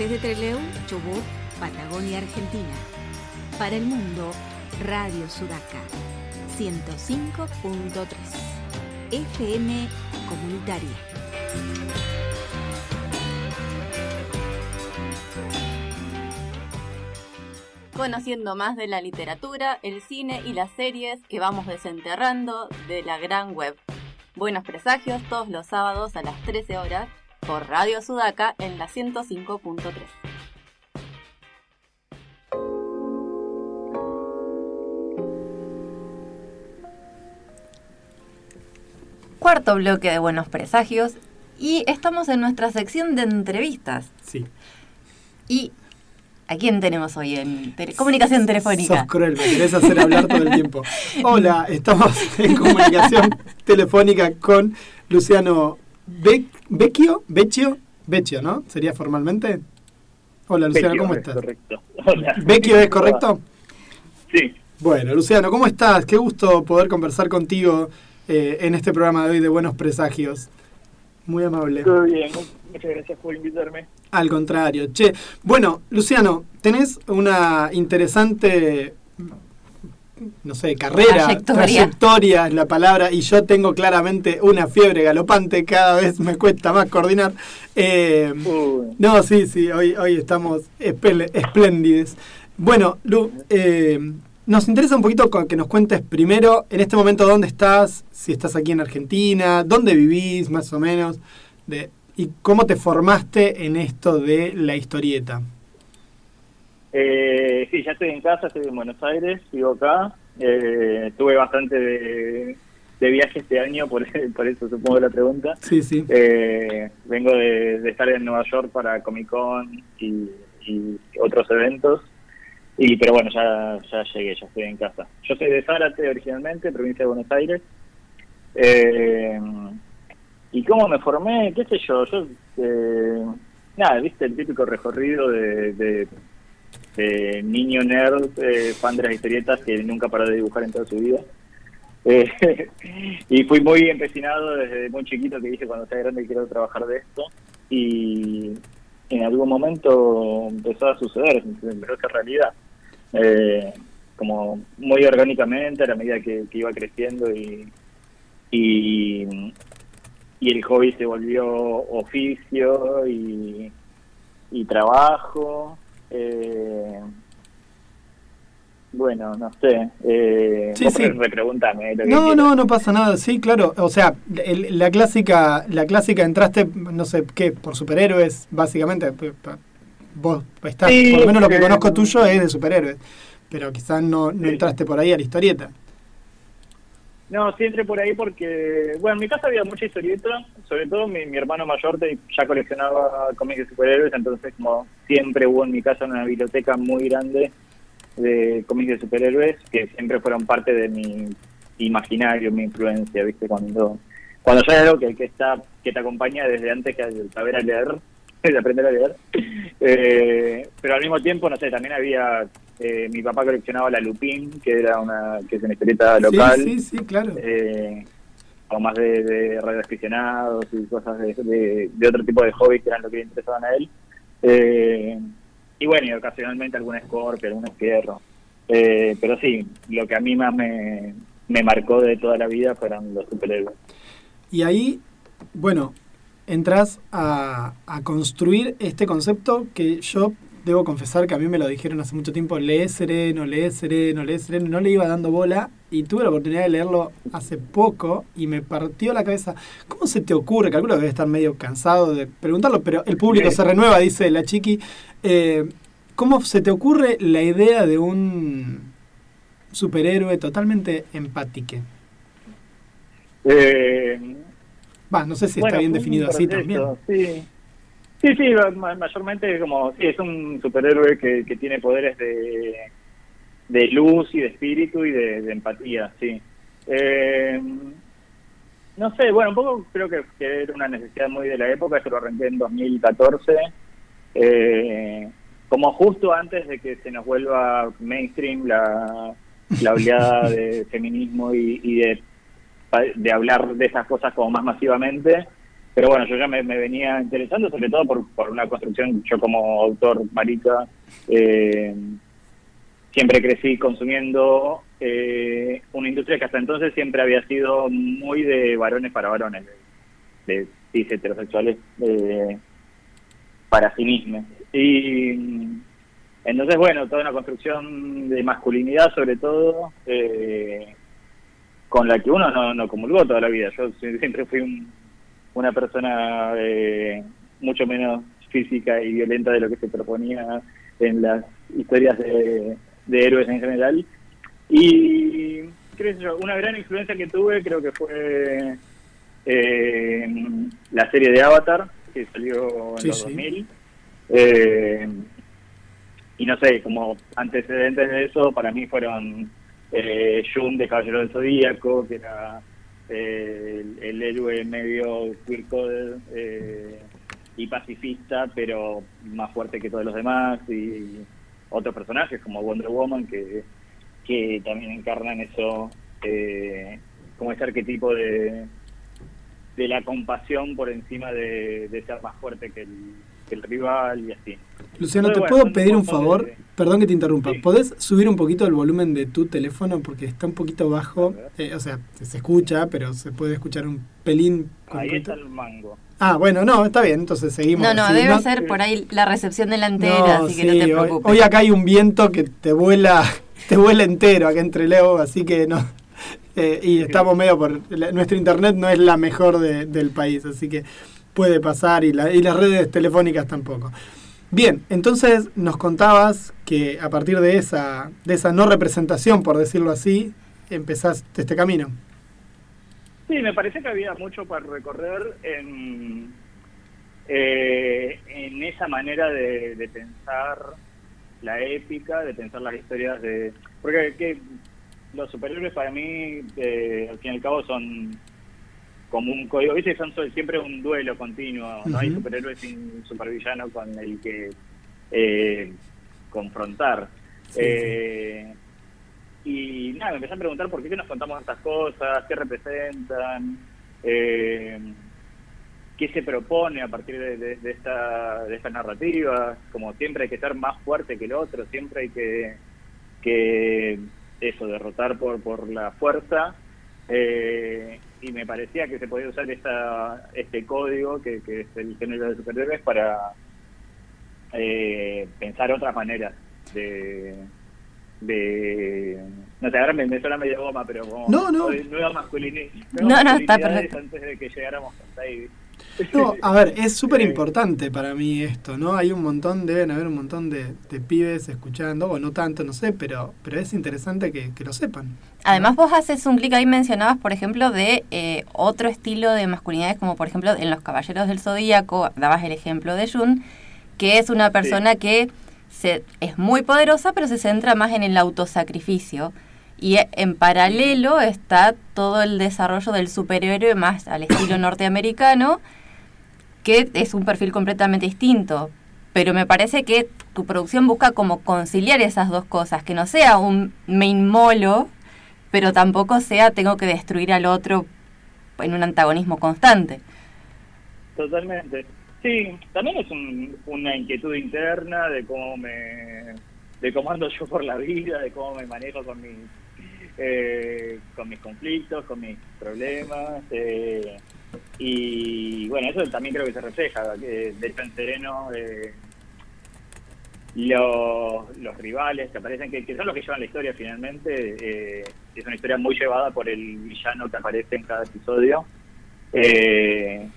Arrecifes de Trelew, Chubut, Patagonia, Argentina. Para el mundo, Radio Sudaca, 105.3. FM Comunitaria. Conociendo más de la literatura, el cine y las series que vamos desenterrando de la gran web. Buenos presagios todos los sábados a las 13 horas por Radio Sudaca en la 105.3. Cuarto bloque de Buenos Presagios y estamos en nuestra sección de entrevistas. Sí. Y ¿A quién tenemos hoy en comunicación telefónica? Sos cruel, me querés hacer hablar todo el tiempo. Hola, estamos en comunicación telefónica con Luciano Vecchio, Vecchio, Vecchio, ¿no? ¿Sería formalmente? Hola, Luciano, ¿cómo estás? Correcto. Hola. ¿Vecchio es correcto? Sí. Bueno, Luciano, ¿cómo estás? Qué gusto poder conversar contigo eh, en este programa de hoy de Buenos Presagios. Muy amable. Todo bien, muchas gracias por invitarme. Al contrario, che. Bueno, Luciano, tenés una interesante, no sé, carrera, trayectoria. es la palabra, y yo tengo claramente una fiebre galopante, cada vez me cuesta más coordinar. Eh, no, sí, sí, hoy, hoy estamos espléndidos. Bueno, Lu, eh, nos interesa un poquito que nos cuentes primero, en este momento, dónde estás, si estás aquí en Argentina, dónde vivís, más o menos, de ¿Y cómo te formaste en esto de la historieta? Eh, sí, ya estoy en casa, estoy en Buenos Aires, vivo acá. Eh, tuve bastante de, viaje este año, por, por, eso supongo la pregunta. Sí, sí. Eh, vengo de, estar en Nueva York para Comic Con y, otros eventos. Y pero bueno, ya, ya llegué, ya estoy en casa. Yo soy de Zárate originalmente, provincia de Buenos Aires. Eh, ¿Y cómo me formé? ¿Qué sé yo? Yo, eh, nada, viste el típico recorrido de, niño nerd, eh, fan de las historietas que nunca paró de dibujar en toda su vida. Eh, y fui muy empecinado desde muy chiquito que dije cuando sea grande quiero trabajar de esto. Y en algún momento empezó a suceder, empezó a ser realidad. como muy orgánicamente a la medida que, iba creciendo y, y y el hobby se volvió oficio y, trabajo. Eh, bueno, no sé. Eh, sí, sí. no, no, no pasa nada. Sí, claro. O sea, la clásica, la clásica entraste, no sé qué, por superhéroes, básicamente. Vos estás, por lo menos lo que conozco tuyo es de superhéroes. Pero quizás no, no entraste por ahí a la historieta. No, sí entré por ahí porque, bueno, en mi casa había mucha historieta, sobre todo mi, hermano mayor ya coleccionaba cómics de superhéroes, entonces como siempre hubo en mi casa una biblioteca muy grande de cómics de superhéroes que siempre fueron parte de mi imaginario, mi influencia, ¿viste? Cuando cuando ya es algo que, que, está que te acompaña desde antes que saber a leer, de aprender a leer. Eh, pero al mismo tiempo, no sé, también había eh, mi papá coleccionaba la Lupin, que era una que es una historieta local. Sí, sí, claro. Eh, o más de, de radioaficionados y cosas de, de, otro tipo de hobbies que eran lo que le interesaban a él. Eh, y bueno, y ocasionalmente algún Scorpio, algún Fierro. Pero sí, lo que a mí más me, me marcó de toda la vida fueron los superhéroes. Y ahí, bueno, entras a, a construir este concepto que yo debo confesar que a mí me lo dijeron hace mucho tiempo, lee sereno, lee sereno, lee sereno, no le iba dando bola y tuve la oportunidad de leerlo hace poco y me partió la cabeza. ¿Cómo se te ocurre? Calculo que debe estar medio cansado de preguntarlo, pero el público se renueva, dice la chiqui. Eh, ¿Cómo se te ocurre la idea de un superhéroe totalmente empático? Eh, Va, no sé si está bien definido así también. Sí. Sí, sí, mayormente como, sí, es un superhéroe que, que tiene poderes de, de luz y de espíritu y de, empatía, sí. Eh, no sé, bueno, un poco creo que, era una necesidad muy de la época, yo lo arranqué en 2014, eh, como justo antes de que se nos vuelva mainstream la, la oleada de feminismo y, y de, de hablar de esas cosas como más masivamente. pero bueno, yo ya me, venía interesando, sobre todo por, por, una construcción, yo como autor marica, eh, siempre crecí consumiendo eh, una industria que hasta entonces siempre había sido muy de varones para varones, de, cis heterosexuales eh, para sí mismos. Y entonces, bueno, toda una construcción de masculinidad sobre todo, eh, con la que uno no, no comulgó toda la vida. Yo siempre fui una persona mucho menos física y violenta de lo que se proponía en las historias de de héroes en general. Y creo una gran influencia que tuve creo que fue eh, la serie de Avatar, que salió en los 2000. Eh, y no sé, como antecedentes de eso, para mí fueron eh, Jun de Caballero del Zodíaco, que era eh, el, héroe medio queer y pacifista, pero más fuerte que todos los demás. y otros personajes como Wonder Woman que, que también encarnan eso, eh, como ese arquetipo de, de la compasión por encima de, ser más fuerte que el, el rival y así. Luciano, ¿te puedo pedir un favor? Perdón que te interrumpa. ¿Podés subir un poquito el volumen de tu teléfono? Porque está un poquito bajo. Eh, o sea, se escucha, pero se puede escuchar un pelín. Ahí está el mango. Ah, bueno, no, está bien, entonces seguimos. No, no, debe ser por ahí la recepción delantera, así que no te preocupes. Hoy, acá hay un viento que te vuela, te vuela entero acá entre Leo, así que no. Eh, y estamos medio por. nuestro internet no es la mejor del país, así que puede pasar y, y las redes telefónicas tampoco. Bien, entonces nos contabas que a partir de esa, de esa no representación, por decirlo así, empezaste este camino. Sí, me parece que había mucho para recorrer en, eh, en esa manera de, pensar la épica, de pensar las historias de... Porque que los superhéroes para mí, eh, al fin y al cabo, son como un código, ¿viste? Son siempre un duelo continuo, no hay superhéroes sin supervillano con el que eh, confrontar. eh, y nada, me empecé a preguntar por qué nos contamos estas cosas, qué representan, eh, qué se propone a partir de, esta, de esta narrativa. Como siempre hay que ser más fuerte que el otro, siempre hay que, que eso, derrotar por, por la fuerza. Eh, y me parecía que se podía usar esta, este código, que, que es el género de superhéroes, para eh, pensar otras maneras de de no sé, ahora me, me suena medio goma, pero como no, no. nueva masculinidad, no, no, está perfecto. antes de que llegáramos hasta ahí. No, a ver, es súper importante para mí esto, ¿no? Hay un montón, deben haber un montón de, de, pibes escuchando, o no tanto, no sé, pero, pero es interesante que, que lo sepan. Además vos haces un clic ahí, mencionabas, por ejemplo, de eh, otro estilo de masculinidades, como por ejemplo en Los Caballeros del Zodíaco, dabas el ejemplo de Jun, que es una persona que es muy poderosa, pero se centra más en el autosacrificio. Y en paralelo está todo el desarrollo del superhéroe más al estilo norteamericano, que es un perfil completamente distinto. Pero me parece que tu producción busca como conciliar esas dos cosas, que no sea un main molo, pero tampoco sea tengo que destruir al otro en un antagonismo constante. Totalmente. Sí, también es una inquietud interna de cómo me de cómo ando yo por la vida, de cómo me manejo con mis eh, con mis conflictos, con mis problemas eh, y bueno eso también creo que se refleja. de hecho en Sereno eh, los, los rivales que aparecen, que, son los que llevan la historia finalmente, es una historia muy llevada por el villano que aparece en cada episodio. Eh,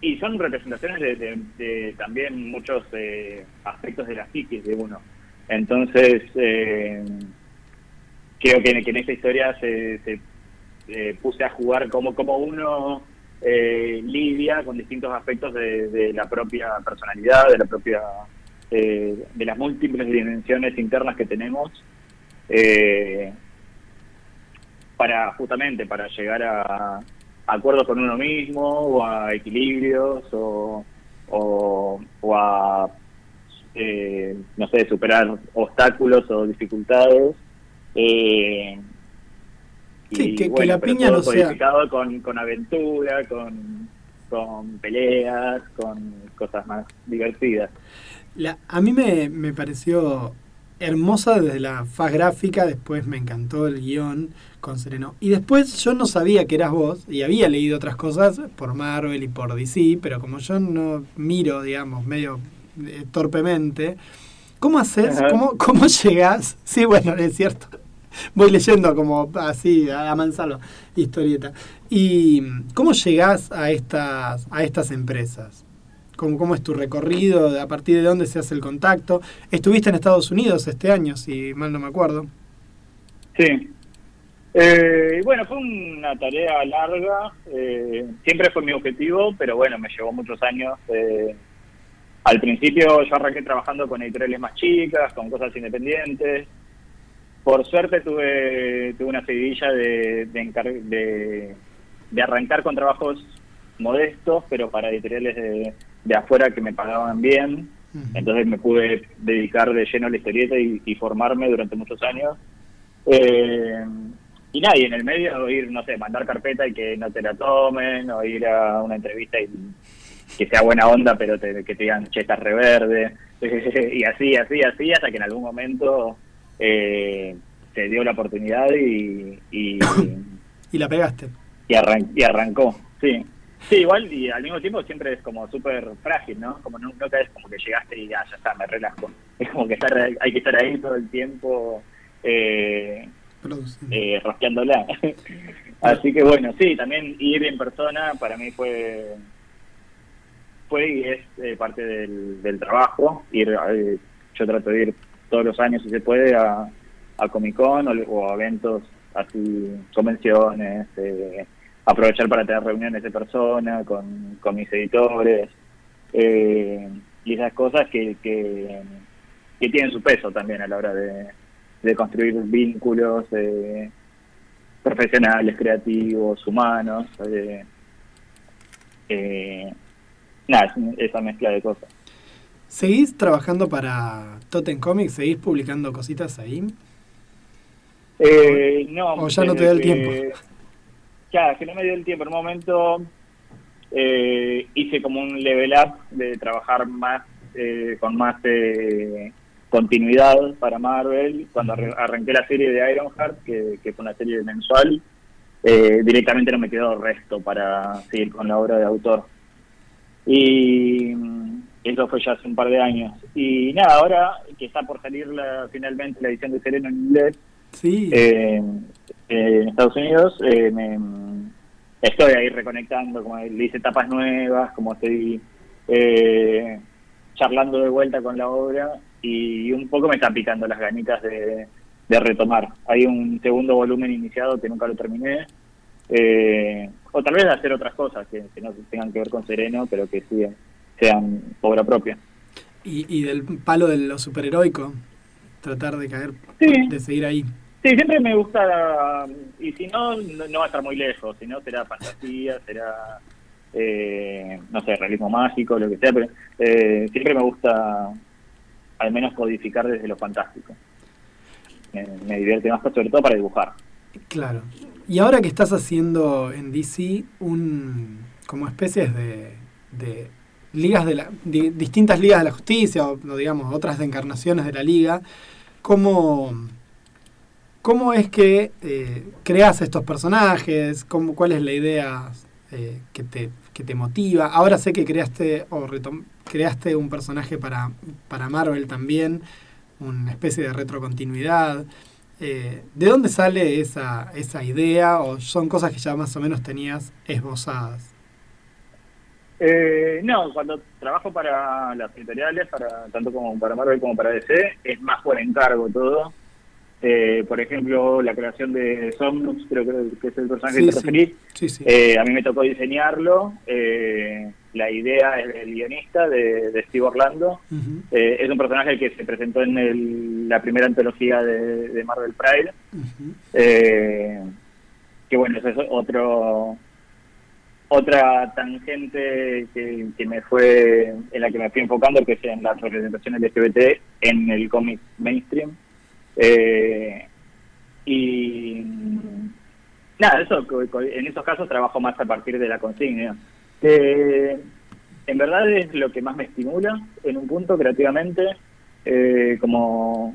y son representaciones de, también muchos eh, aspectos de la psiquis de uno. Entonces, eh, creo que, en esta historia se, se puse a jugar como, como uno eh, lidia con distintos aspectos de, la propia personalidad, de la propia eh, de las múltiples dimensiones internas que tenemos para justamente para llegar a, acuerdos con uno mismo o a equilibrios o, o, a, eh, no sé, superar obstáculos o dificultades. Que, la piña no sea... Con, con aventura, con, con peleas, con cosas más divertidas. La, a mí me, me pareció hermosa desde la faz gráfica, después me encantó el guion con Sereno. Y después yo no sabía que eras vos, y había leído otras cosas por Marvel y por DC, pero como yo no miro, digamos, medio eh, torpemente, ¿cómo haces? ¿Cómo, ¿Cómo llegás? Sí, bueno, es cierto. Voy leyendo como así, a manzalo, historieta. ¿Y cómo llegás a estas, a estas empresas? ¿Cómo, ¿Cómo es tu recorrido? ¿A partir de dónde se hace el contacto? Estuviste en Estados Unidos este año, si mal no me acuerdo. Sí, eh, bueno, fue una tarea larga, eh, siempre fue mi objetivo, pero bueno, me llevó muchos años. Eh, al principio yo arranqué trabajando con editoriales más chicas, con cosas independientes. Por suerte tuve, tuve una seguidilla de, de, de, arrancar con trabajos modestos, pero para editoriales de, de afuera que me pagaban bien. Entonces me pude dedicar de lleno a la historieta y, y formarme durante muchos años. Eh, y nadie en el medio ir, no sé, mandar carpeta y que no te la tomen, o ir a una entrevista y que sea buena onda, pero que te digan, che, estás reverde, y así, así, así, hasta que en algún momento eh, se dio la oportunidad y... Y, y la pegaste. Y, y arrancó, sí. Sí, igual, y al mismo tiempo siempre es como súper frágil, ¿no? Como no, no es como que llegaste y ya, ya está, me relajo. Es como que estar, hay que estar ahí todo el tiempo. Eh, eh, rosqueándola. Así que bueno, sí, también ir en persona para mí fue fue y es eh, parte del, trabajo. Ir, eh, yo trato de ir todos los años, si se puede, a, a Comic Con o, a eventos así, convenciones, eh, aprovechar para tener reuniones de persona con, con mis editores y esas cosas que, que, que tienen su peso también a la hora de, de construir vínculos eh, profesionales, creativos, humanos. Eh, eh, nada, esa mezcla de cosas. ¿Seguís trabajando para Totem Comics? ¿Seguís publicando cositas ahí? no. ¿O ya no te da el tiempo? Claro, que no me dio el tiempo. En un momento hice como un level up de trabajar más con más continuidad para Marvel. Cuando arranqué la serie de Ironheart, que, que fue una serie mensual, eh, directamente no me quedó resto para seguir con la obra de autor. Y eso fue ya hace un par de años. Y nada, ahora que está por salir la, finalmente la edición de Sereno en inglés sí. Eh, en Estados Unidos, eh, me, estoy ahí reconectando, como le hice etapas nuevas, como estoy charlando de vuelta con la obra y un poco me están picando las ganitas de, retomar. Hay un segundo volumen iniciado que nunca lo terminé, eh, o tal vez de hacer otras cosas que, no tengan que ver con Sereno, pero que sí sean obra propia. ¿Y, y del palo de lo superheroico? Tratar de caer, de seguir ahí. Sí, siempre me gusta, y si no, no, va a estar muy lejos, si no será fantasía, será, eh, no sé, realismo mágico, lo que sea, pero eh, siempre me gusta al menos codificar desde lo fantástico. Me, divierte más, sobre todo para dibujar. Claro. Y ahora que estás haciendo en DC un como especies de, de ligas de la distintas ligas de la justicia o, digamos otras encarnaciones de la liga, ¿cómo, cómo es que eh, creas estos personajes? ¿Cómo, ¿Cuál es la idea eh, que, te, que te motiva? Ahora sé que creaste o creaste un personaje para, para Marvel también, una especie de retrocontinuidad. Eh, ¿De dónde sale esa, esa idea o son cosas que ya más o menos tenías esbozadas? Eh, no, cuando trabajo para las editoriales, para, tanto como para Marvel como para DC, es más por encargo todo. Eh, por ejemplo, la creación de Somnus, creo que es el personaje que te a mí me tocó diseñarlo. Eh, la idea es del guionista, de, Steve Orlando. Eh, es un personaje que se presentó en la primera antología de, Marvel Pride. Eh, que bueno, es otro otra tangente que, me fue en la que me fui enfocando, que es en la representación LGBT en el cómic mainstream. Eh, y nada, eso en esos casos trabajo más a partir de la consigna en verdad es lo que más me estimula en un punto creativamente, eh, como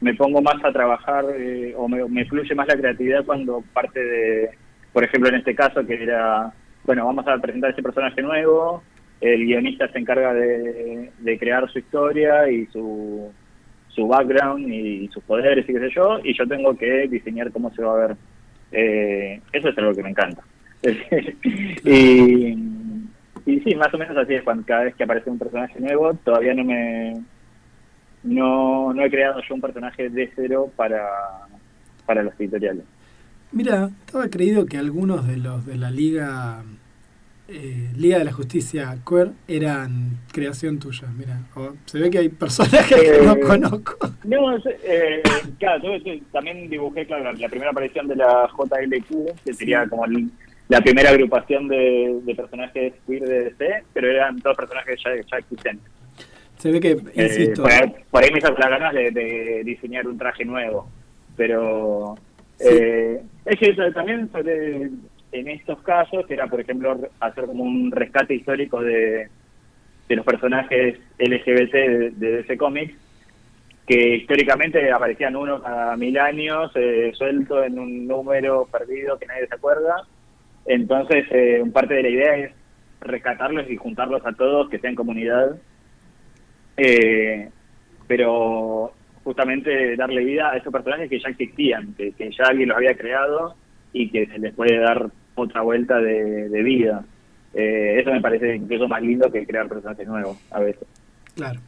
me pongo más a trabajar eh, o me, fluye más la creatividad cuando parte de, por ejemplo en este caso que era, bueno, vamos a presentar este personaje nuevo, el guionista se encarga de, crear su historia y su, su background y, sus poderes y qué sé yo, y yo tengo que diseñar cómo se va a ver. Eh, eso es algo que me encanta. y, y sí, más o menos así es cuando cada vez que aparece un personaje nuevo, todavía no me no, no he creado yo un personaje de cero para, para los editoriales. Mira, estaba creído que algunos de los de la Liga eh, Liga de la Justicia Queer eran creación tuya. Mira, se ve que hay personajes que no eh, conozco. No, eh, claro, yo, también dibujé claro, la primera aparición de la JLQ, que sería como la primera agrupación de, personajes queer de DC, pero eran todos personajes ya, ya existentes. Se ve que, eh, insisto. por, ahí, me hizo las ganas de, diseñar un traje nuevo. Pero eh, es que también en estos casos, era por ejemplo hacer como un rescate histórico de, de los personajes LGBT de, DC Comics, que históricamente aparecían uno cada mil años, eh, suelto en un número perdido que nadie se acuerda. Entonces, eh, parte de la idea es rescatarlos y juntarlos a todos, que sean comunidad eh, pero justamente darle vida a esos personajes que ya existían, que, ya alguien los había creado y que se les puede dar otra vuelta de, vida. Eh, eso me parece incluso más lindo que crear personajes nuevos a veces. Claro.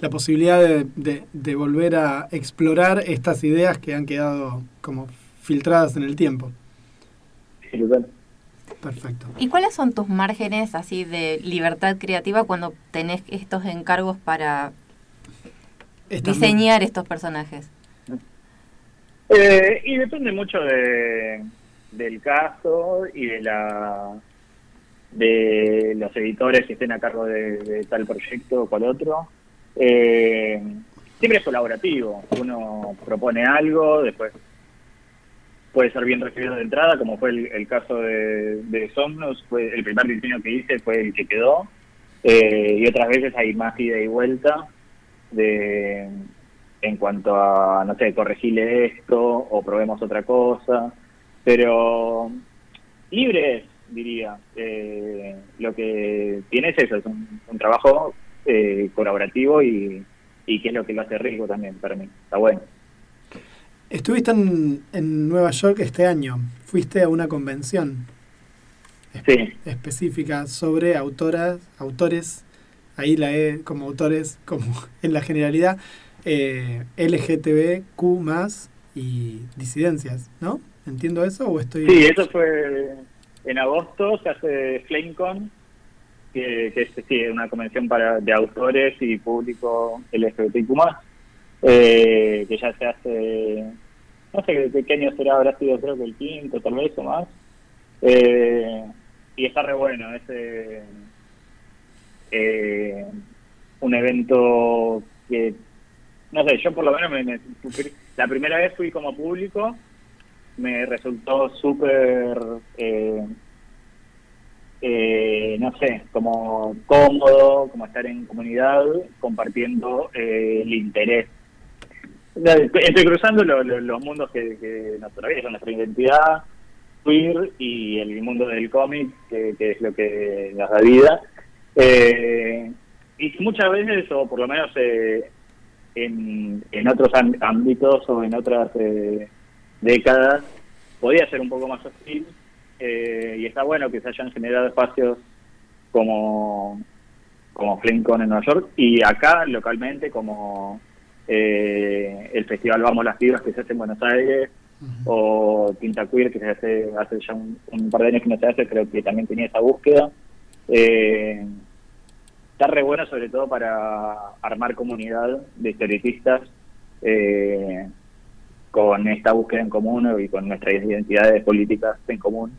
La posibilidad de, de, volver a explorar estas ideas que han quedado como filtradas en el tiempo. Sí, Perfecto. ¿Y cuáles son tus márgenes así de libertad creativa cuando tenés estos encargos para diseñar estos personajes? Eh, y depende mucho de, del caso y de la de los editores que estén a cargo de, tal proyecto o cual otro. Eh, siempre es colaborativo. Uno propone algo, después puede ser bien recibido de entrada, como fue el, caso de, de, Somnos, fue el primer diseño que hice fue el que quedó, eh, y otras veces hay más ida y vuelta de en cuanto a, no sé, corregirle esto o probemos otra cosa, pero libre diría. Eh, lo que tiene es eso, es un, trabajo eh, colaborativo y, y que es lo que lo hace rico también para mí. Está bueno. Estuviste en, en, Nueva York este año. Fuiste a una convención específica sobre autoras, autores, ahí la E como autores, como en la generalidad, eh, LGTBQ más y disidencias, ¿no? ¿Entiendo eso o estoy...? Sí, eso fue en agosto, se hace FlameCon, que, es una convención para de autores y público LGBTQ eh, que ya se hace, no sé qué, año será, habrá sido creo que el quinto, tal vez o más. Eh, y está re bueno, es eh, un evento que, no sé, yo por lo menos me, la primera vez fui como público, me resultó súper... Eh, eh, no sé, como cómodo, como estar en comunidad, compartiendo eh, el interés Estoy cruzando los mundos que, que nos atraviesan, nuestra identidad queer y el mundo del cómic, que, es lo que nos da vida. Y muchas veces, o por lo menos en, en otros ámbitos o en otras eh, décadas, podía ser un poco más hostil. y está bueno que se hayan generado espacios como, como Flinkon en Nueva York y acá localmente como eh, el festival Vamos las Pibas que se hace en Buenos Aires, o Tinta Queer que se hace hace ya un, par de años que no se hace, creo que también tenía esa búsqueda. Eh, está re bueno sobre todo para armar comunidad de historietistas eh, con esta búsqueda en común y con nuestras identidades políticas en común.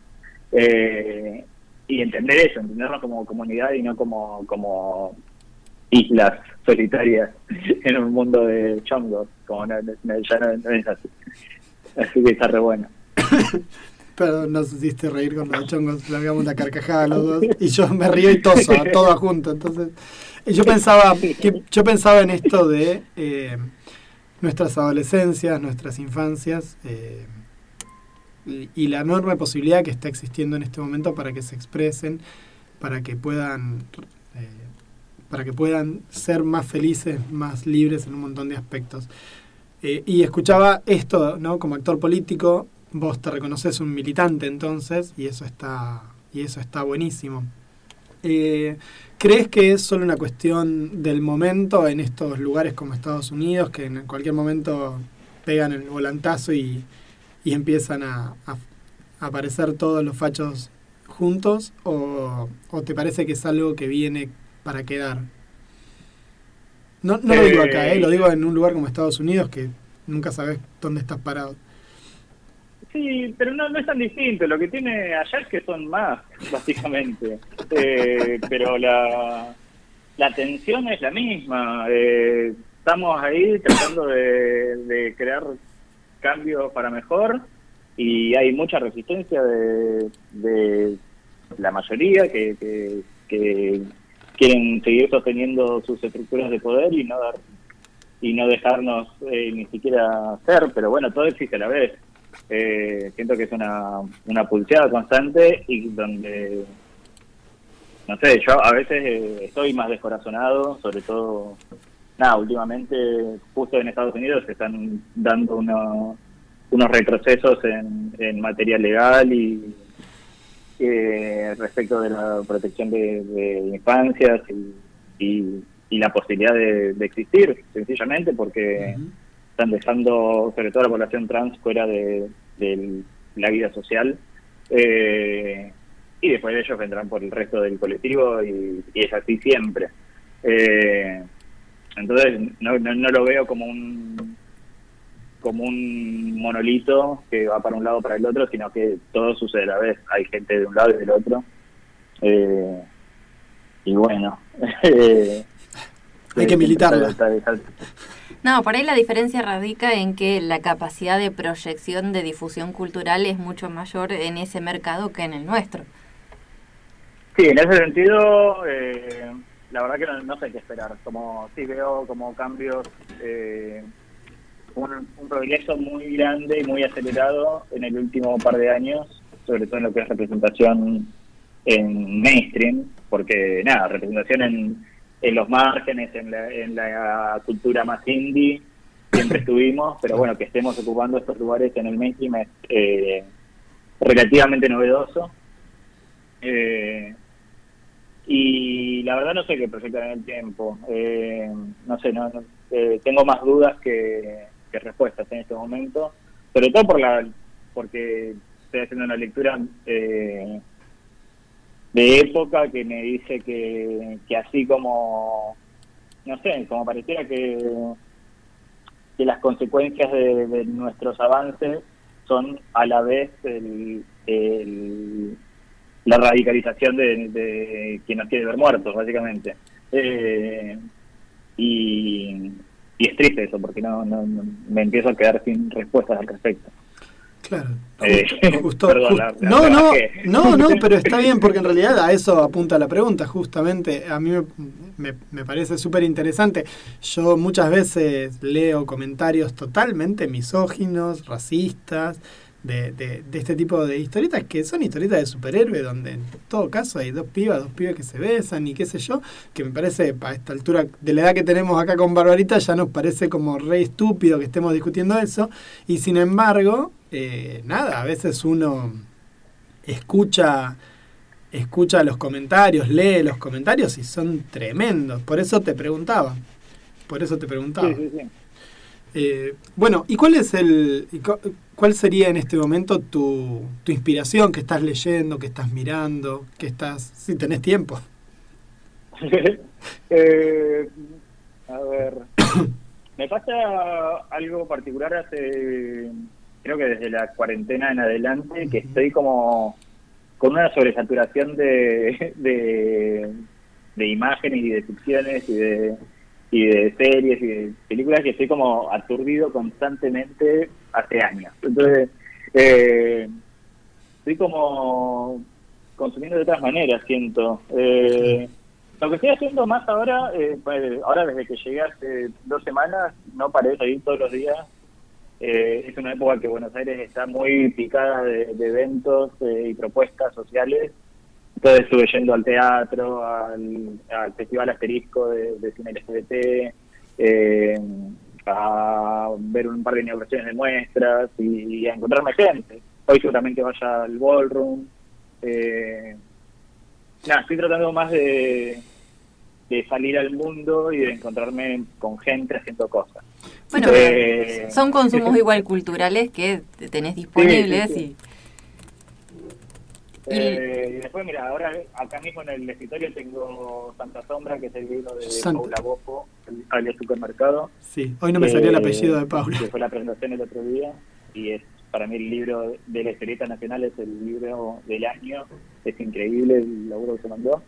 Eh, y entender eso, entenderlo como comunidad y no como, como islas solitarias en un mundo de chongos, como no, ya no, es así. Así que está re bueno. Pero nos hiciste reír con los chongos, largamos una carcajada los dos. Y yo me río y toso, todo junto. Entonces, yo pensaba, yo pensaba en esto de eh, nuestras adolescencias, nuestras infancias. Eh, y, la enorme posibilidad que está existiendo en este momento para que se expresen, para que puedan eh, para que puedan ser más felices, más libres en un montón de aspectos. Eh, y escuchaba esto, ¿no? Como actor político, vos te reconoces un militante entonces, y eso está, y eso está buenísimo. Eh, ¿Crees que es solo una cuestión del momento en estos lugares como Estados Unidos, que en cualquier momento pegan el volantazo y, y empiezan a, aparecer todos los fachos juntos? ¿O, te parece que es algo que viene para quedar? No, no lo digo acá, ¿eh? lo digo en un lugar como Estados Unidos que nunca sabes dónde estás parado. Sí, pero no, no es tan distinto. Lo que tiene allá es que son más, básicamente. Eh, pero la, la tensión es la misma. Eh, estamos ahí tratando de, de crear cambios para mejor y hay mucha resistencia de, de la mayoría que, que, quieren seguir sosteniendo sus estructuras de poder y no dar y no dejarnos eh, ni siquiera ser, pero bueno, todo existe a la vez. Eh, siento que es una, una pulseada constante y donde, no sé, yo a veces eh, estoy más descorazonado, sobre todo nada, últimamente, justo en Estados Unidos, se están dando unos retrocesos en, materia legal y eh, respecto de la protección de, infancias y, la posibilidad de, existir, sencillamente, porque están dejando, sobre todo la población trans, fuera de, la vida social. Eh, y después de ellos vendrán por el resto del colectivo y, es así siempre. Eh, entonces no, no, lo veo como un como un monolito que va para un lado para el otro, sino que todo sucede a la vez. Hay gente de un lado y del otro. Eh, y bueno. Hay que militarla. No, por ahí la diferencia radica en que la capacidad de proyección de difusión cultural es mucho mayor en ese mercado que en el nuestro. Sí, en ese sentido, eh, la verdad que no, sé qué esperar. Como sí veo como cambios, eh, un, progreso muy grande y muy acelerado en el último par de años, sobre todo en lo que es representación en mainstream, porque nada, representación en, en los márgenes, en la, en la cultura más indie, siempre estuvimos, pero bueno, que estemos ocupando estos lugares en el mainstream es eh, relativamente novedoso. Eh, y la verdad no sé qué proyectar en el tiempo. Eh, no sé, no, eh, tengo más dudas que, respuestas en este momento, sobre todo por la porque estoy haciendo una lectura eh, de época que me dice que, que así como, no sé, como pareciera que, que las consecuencias de, nuestros avances son a la vez el la radicalización de, de quien nos quiere ver muertos, básicamente. Eh, y, es triste eso, porque no, no, me empiezo a quedar sin respuestas al respecto. Claro. Eh, no, no, no, no, pero está bien porque en realidad a eso apunta la pregunta. Justamente a mí me, me parece súper interesante. Yo muchas veces leo comentarios totalmente misóginos, racistas, de, de, este tipo de historietas que son historietas de superhéroe donde en todo caso hay dos pibas, dos pibas que se besan y qué sé yo, que me parece a esta altura de la edad que tenemos acá con Barbarita ya nos parece como re estúpido que estemos discutiendo eso. Y sin embargo, eh, nada, a veces uno escucha escucha los comentarios, lee los comentarios y son tremendos, por eso te preguntaba, por eso te preguntaba. Eh, bueno, ¿y cuál es el cuál sería en este momento tu, tu inspiración que estás leyendo, que estás mirando, que estás si tenés tiempo? Eh, a ver, me pasa algo particular hace creo que desde la cuarentena en adelante que estoy como con una sobresaturación de, de, de imágenes y de ficciones y de y de series y de películas que estoy como aturdido constantemente hace años. Entonces, eh, estoy como consumiendo de otras maneras, siento. Eh, lo que estoy haciendo más ahora, eh, pues, ahora desde que llegué hace dos semanas, no paré de salir todos los días. Eh, es una época que Buenos Aires está muy picada de, eventos eh, y propuestas sociales. Entonces estuve yendo al teatro, al, Festival Asterisco de, de Cine LGBT, a ver un par de inauguraciones de muestras y, a encontrarme gente. Hoy seguramente vaya al ballroom. Eh, nada, estoy tratando más de, de salir al mundo y de encontrarme con gente haciendo cosas. Bueno, eh, son consumos igual culturales que tenés disponibles y... Eh, y después, mira, ahora acá mismo en el escritorio tengo Santa Sombra, que es el libro de Paula Bofo, el supermercado. Sí, hoy no me salió el apellido de Paula. Que fue la presentación el otro día y es para mí el libro de la historieta nacional es el libro del año, es increíble el laburo que se mandó,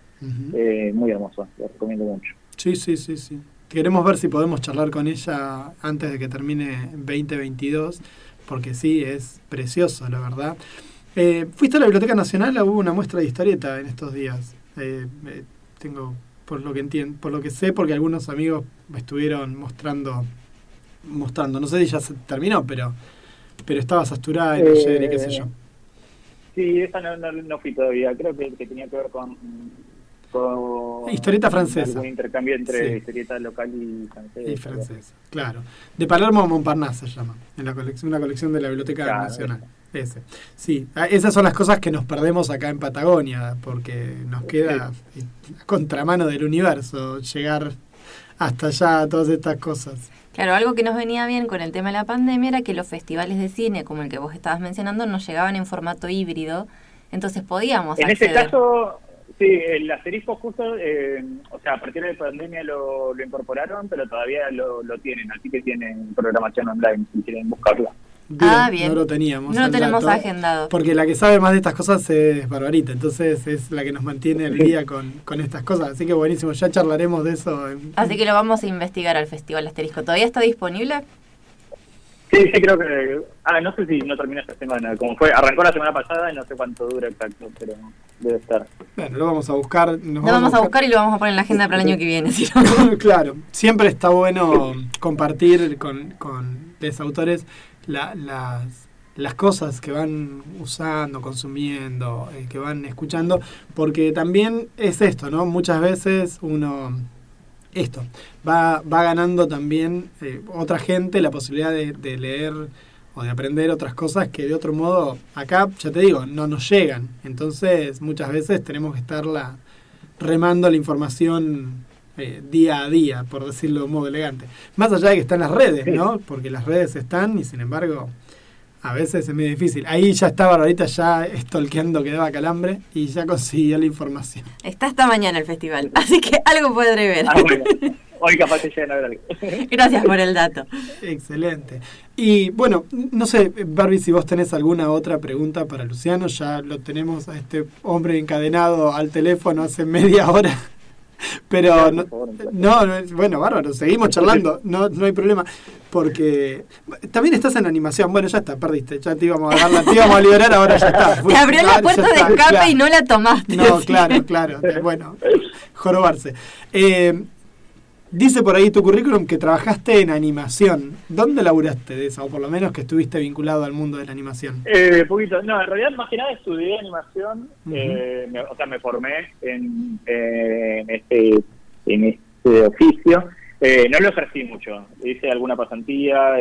eh, muy hermoso, lo recomiendo mucho. Sí, sí, sí, sí. Queremos ver si podemos charlar con ella antes de que termine 2022, porque sí, es precioso, la verdad. Eh, ¿Fuiste a la Biblioteca Nacional? Hubo una muestra de historieta en estos días. Eh, tengo, por lo que entiendo, por lo que sé, porque algunos amigos me estuvieron mostrando, mostrando. No sé si ya se terminó, pero pero estaba saturada en ayer y qué sé yo. Sí, esa no, no, fui todavía. Creo que, tenía que ver con, con historieta francesa. Un intercambio entre historieta local y francesa. Y francesa, claro. De Palermo a Montparnasse se llama, en la colección, una colección de la Biblioteca Nacional. Ese. Sí, ah, esas son las cosas que nos perdemos acá en Patagonia, porque nos queda a contramano del universo llegar hasta allá, todas estas cosas. Claro, algo que nos venía bien con el tema de la pandemia era que los festivales de cine, como el que vos estabas mencionando, nos llegaban en formato híbrido, entonces podíamos. En ese caso, sí, el asterisco justo, eh, o sea, a partir de la pandemia lo, lo incorporaron, pero todavía lo, lo tienen, así que tienen programación online si quieren buscarla ah, bien. No lo teníamos. No lo tenemos agendado. Porque la que sabe más de estas cosas es Barbarita, entonces es la que nos mantiene al día con, con estas cosas. Así que buenísimo, ya charlaremos de eso. Así que lo vamos a investigar al Festival Asterisco. ¿Todavía está disponible? Sí, sí, creo que. Ah, no sé si no termina esta semana. Como fue, arrancó la semana pasada y no sé cuánto dura exacto, pero debe estar. Bueno, lo vamos a buscar. lo vamos, a buscar. y lo vamos a poner en la agenda para el año que viene. claro, siempre está bueno compartir con, con los autores la, las, las cosas que van usando, consumiendo, eh, que van escuchando, porque también es esto, ¿no? Muchas veces uno, esto, va, va ganando también eh, otra gente la posibilidad de, leer o de aprender otras cosas que de otro modo acá, ya te digo, no nos llegan. Entonces muchas veces tenemos que estarla remando la información eh, día a día, por decirlo de un modo elegante. Más allá de que están las redes, ¿no? Porque las redes están y sin embargo a veces es muy difícil. Ahí ya estaba ahorita ya estolqueando que daba calambre y ya consiguió la información. Está esta mañana el festival, así que algo podré ver. Ah, Hoy capaz que a ver algo. Gracias por el dato. Excelente. Y bueno, no sé, Barbie, si vos tenés alguna otra pregunta para Luciano, ya lo tenemos a este hombre encadenado al teléfono hace media hora. Pero no, bueno, bárbaro, seguimos charlando, no, no hay problema. Porque también estás en animación, bueno, ya está, perdiste, ya te íbamos a dar la, te íbamos a liberar, ahora ya está. Te abrió la puerta de escape y no la tomaste. No, claro, claro, bueno, jorobarse. Eh, Dice por ahí tu currículum que trabajaste en animación. ¿Dónde laburaste de eso? O por lo menos que estuviste vinculado al mundo de la animación. Eh, poquito. No, en realidad más que nada estudié animación. eh, o sea, me formé en, en, este, en este oficio. Eh, no lo ejercí mucho. Hice alguna pasantía.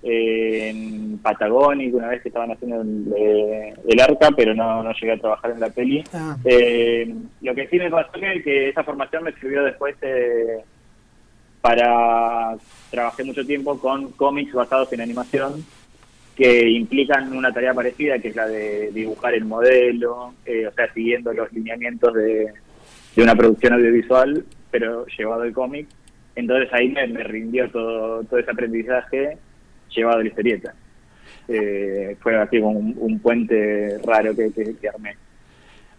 Eh, en Patagonia una vez que estaban haciendo el, eh, arca, pero no, no, llegué a trabajar en la peli. Ah. Eh, lo que sí me pasó es que esa formación me sirvió después eh, para... Trabajé mucho tiempo con cómics basados en animación que implican una tarea parecida, que es la de dibujar el modelo, o sea, siguiendo los lineamientos de, de una producción audiovisual, pero llevado al cómic. Entonces ahí me, me rindió todo, todo ese aprendizaje llevado la historieta. Eh, fue así como un, puente raro que, armé.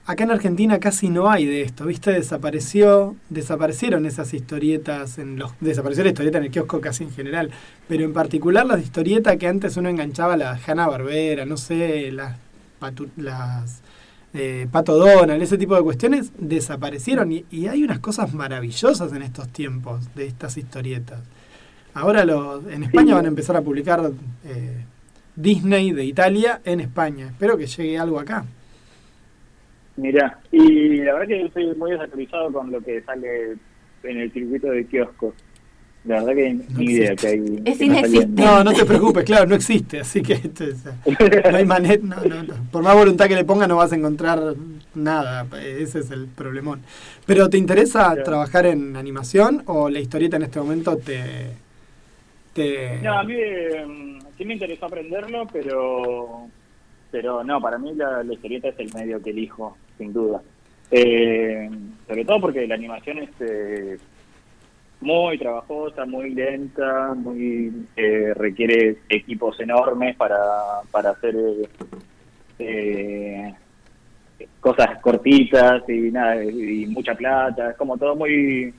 Acá en Argentina casi no hay de esto, ¿viste? Desapareció, desaparecieron esas historietas, en los, desapareció la historieta en el kiosco casi en general, pero en particular las historietas que antes uno enganchaba, la Hanna Barbera, no sé, las las eh, Pato Donald, ese tipo de cuestiones, desaparecieron. Y, hay unas cosas maravillosas en estos tiempos de estas historietas. Ahora los, en España van a empezar a publicar eh, Disney de Italia en España. Espero que llegue algo acá. Mira, y la verdad que estoy muy desactualizado con lo que sale en el circuito de kioscos. La verdad que ni idea que hay. Es inexistente. No, no te preocupes, claro, no existe, así que este, no hay manera, no, no, por más voluntad que le ponga no vas a encontrar nada, ese es el problemón. Pero ¿te interesa trabajar en animación o la historieta en este momento te... te... No, a mí em, sí me interesó aprenderlo, pero pero no, para mí la, historieta es el medio que elijo, sin duda. Eh, sobre todo porque la animación es... Eh, muy trabajosa, muy lenta, muy eh, requiere equipos enormes para, para hacer eh, cosas cortitas y nada y mucha plata, es como todo muy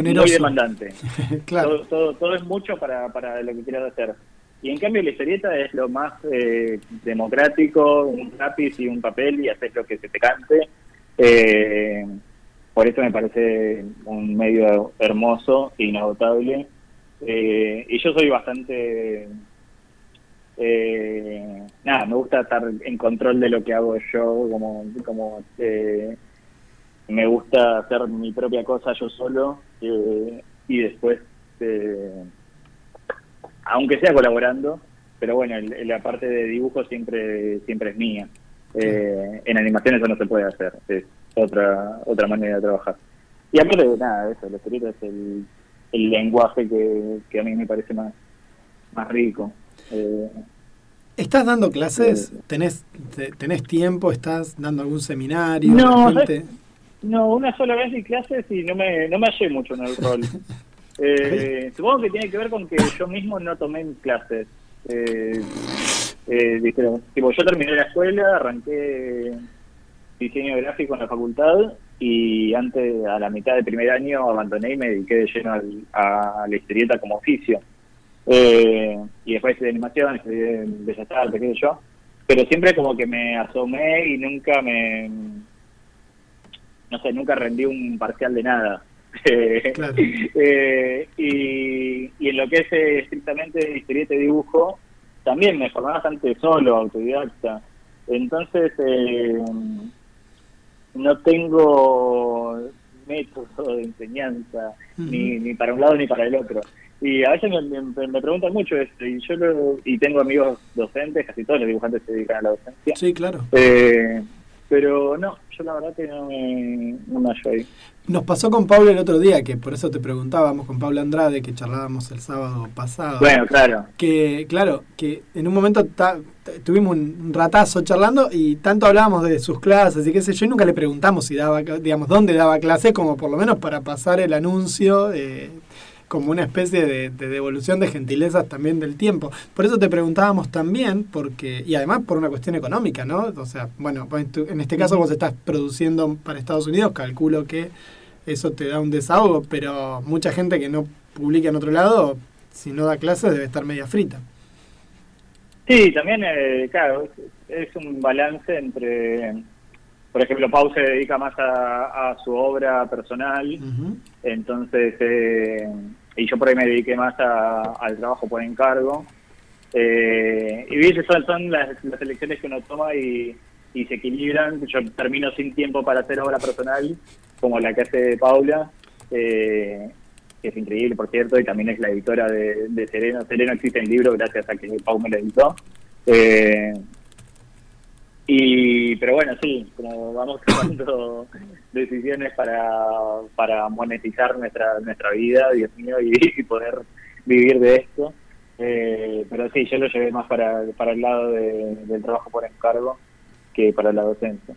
muy demandante. claro. todo, todo, es mucho para, para lo que quieras hacer. Y en cambio la historieta es lo más eh, democrático, un lápiz y un papel y haces lo que se te cante. Eh, por eso me parece un medio hermoso, inagotable. Eh, y yo soy bastante... Eh, nada, me gusta estar en control de lo que hago yo, como, como eh, me gusta hacer mi propia cosa yo solo y después, aunque sea colaborando, pero bueno, la parte de dibujo siempre siempre es mía. en animación eso no se puede hacer otra otra manera de trabajar. Y aparte de nada, eso, la escrito es el, el lenguaje que, que, a mí me parece más, más rico. Eh, ¿Estás dando clases? Eh, ¿Tenés, ¿Tenés tiempo? ¿Estás dando algún seminario? No, no una sola vez di clases y no me, no me hallé mucho en el rol. eh, supongo que tiene que ver con que yo mismo no tomé clases. Eh, eh, tipo, yo terminé la escuela, arranqué diseño gráfico en la facultad y antes, a la mitad del primer año, abandoné y me dediqué de lleno a la historieta como oficio. Eh, y después de animación, de Bellas Artes, qué sé yo. Pero siempre como que me asomé y nunca me... No sé, nunca rendí un parcial de nada. eh, y, y en lo que es eh, estrictamente historieta y dibujo, también me formé bastante solo, autodidacta. Entonces, eh, no tengo método de enseñanza, ni, ni para un lado ni para el otro. Y a veces me, preguntan mucho esto, y yo y tengo amigos docentes, casi todos los dibujantes se dedican a la docencia. Sí, claro. Eh, pero no, yo la verdad que no me, no me hallo ahí. Nos pasó con Pablo el otro día, que por eso te preguntábamos con Pablo Andrade, que charlábamos el sábado pasado. Bueno, claro. Que, claro, que en un momento tuvimos un ratazo charlando y tanto hablábamos de sus clases y qué sé yo, y nunca le preguntamos si daba, digamos, dónde daba clase, como por lo menos para pasar el anuncio. Eh, como una especie de, devolución de gentilezas también del tiempo. Por eso te preguntábamos también, porque y además por una cuestión económica, ¿no? O sea, bueno, en este caso vos estás produciendo para Estados Unidos, calculo que eso te da un desahogo, pero mucha gente que no publica en otro lado, si no da clases, debe estar media frita. Sí, también, eh, claro, es un balance entre por ejemplo, Pau se dedica más a, su obra personal, entonces eh, y yo por ahí me dediqué más al trabajo por encargo. Eh, y viste, son, son las, elecciones que uno toma y, se equilibran. Yo termino sin tiempo para hacer obra personal, como la que hace Paula, eh, que es increíble, por cierto, y también es la editora de, de Sereno. Sereno existe en libro gracias a que Pau me lo editó. Eh, y, pero bueno, sí, como vamos tomando decisiones para, para monetizar nuestra nuestra vida, Dios mío, y, poder vivir de esto. Eh, pero sí, yo lo llevé más para, para el lado del trabajo por encargo que para la docencia.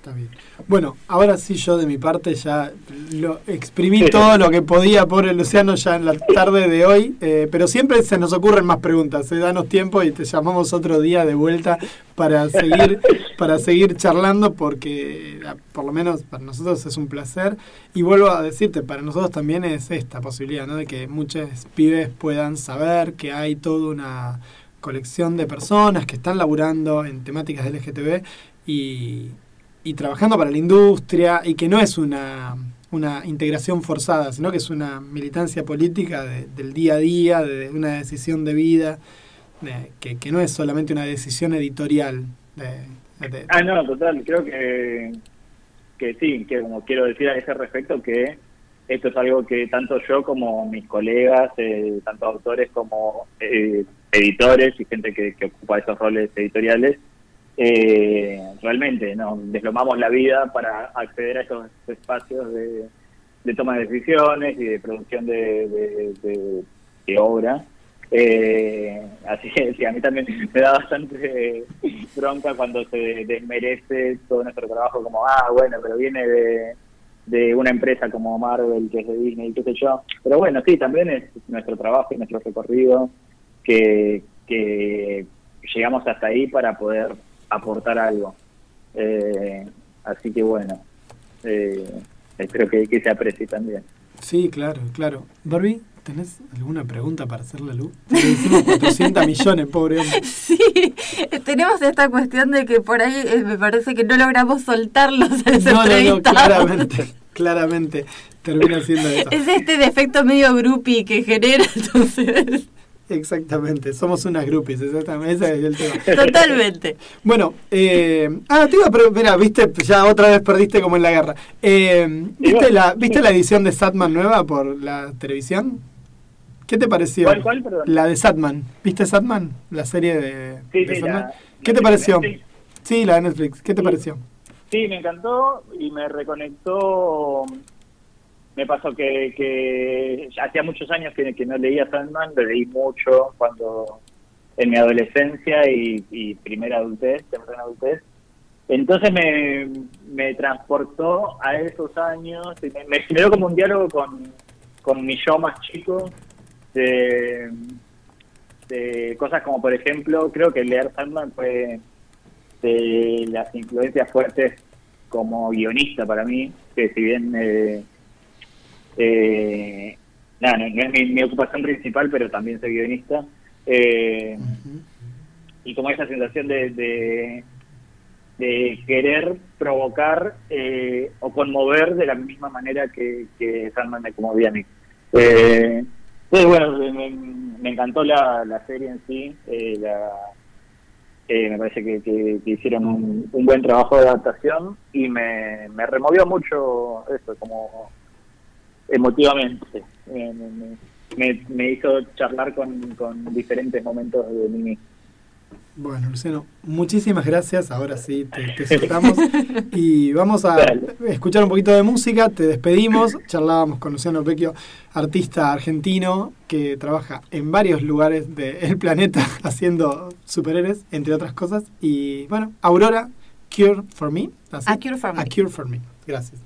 Está bien. Bueno, ahora sí yo de mi parte ya lo exprimí todo lo que podía por el Luciano ya en la tarde de hoy, eh, pero siempre se nos ocurren más preguntas, eh, danos tiempo y te llamamos otro día de vuelta para seguir, para seguir charlando porque ah, por lo menos para nosotros es un placer y vuelvo a decirte, para nosotros también es esta posibilidad, ¿no? De que muchos pibes puedan saber que hay toda una colección de personas que están laburando en temáticas del LGTB y, y trabajando para la industria y que no es una, una integración forzada, sino que es una militancia política del día a día, de una decisión de vida, que, que, no es solamente una decisión editorial. ah, no, total, creo que, que sí, que como quiero decir a ese respecto que esto es algo que tanto yo como mis colegas, eh, tanto autores como eh, editores y gente que, que ocupa esos roles editoriales, eh, realmente nos deslomamos la vida para acceder a esos espacios de, toma de decisiones y de producción de, obra. Eh, así que a mí también me da bastante bronca cuando se desmerece todo nuestro trabajo como, ah, bueno, pero viene de, de una empresa como Marvel, que es de Disney, qué sé yo. Pero bueno, sí, también es nuestro trabajo y nuestro recorrido que, que llegamos hasta ahí para poder aportar algo. Eh, así que bueno, eh, espero que, se aprecie también. Sí, claro, claro. Barbie, ¿tenés alguna pregunta para hacerle a Lu? Le decimos 400 millones, pobre hombre. Sí, tenemos esta cuestión de que por ahí eh, me parece que no logramos soltarlos a ese no, no, no, claramente, claramente termina siendo eso. Es este defecto medio groupie que genera, entonces... Exactamente, somos unas groupies, exactamente, ese es el tema. Totalmente. Bueno, eh, ah, te iba a mira, viste, ya otra vez perdiste como en la guerra. Eh, ¿viste, la, ¿Viste la edición de Satman nueva por la televisión? ¿Qué te pareció? ¿Cuál, cuál, perdón? La de Satman. ¿Viste Satman? La serie de, sí, sí, ¿Qué te pareció? Sí, la de Netflix. ¿Qué te pareció? Sí, me encantó y me reconectó me pasó que, que hacía muchos años que, no leía Sandman, lo leí mucho cuando en mi adolescencia y, primera adultez, temprana adultez. Entonces me, me transportó a esos años y me, generó como un diálogo con, con mi yo más chico de, de cosas como, por ejemplo, creo que leer Sandman fue de las influencias fuertes como guionista para mí, que si bien eh, eh, no, no, es mi, ocupación principal, pero también soy guionista. Eh, y como esa sensación de, de, querer provocar eh, o conmover de la misma manera que, que Sandman me conmovía a mí. Eh, entonces, bueno, me, encantó la, la, serie en sí. Eh, la, me parece que, hicieron un, un, buen trabajo de adaptación y me, me removió mucho eso, como emotivamente. Me, me, hizo charlar con, con, diferentes momentos de mí Bueno, Luciano, muchísimas gracias. Ahora sí, te, te soltamos. y vamos a escuchar un poquito de música. Te despedimos. Charlábamos con Luciano Vecchio, artista argentino que trabaja en varios lugares del planeta haciendo superhéroes, entre otras cosas. Y bueno, Aurora, Cure for Me. A Cure for Me. A Cure for Me. Gracias.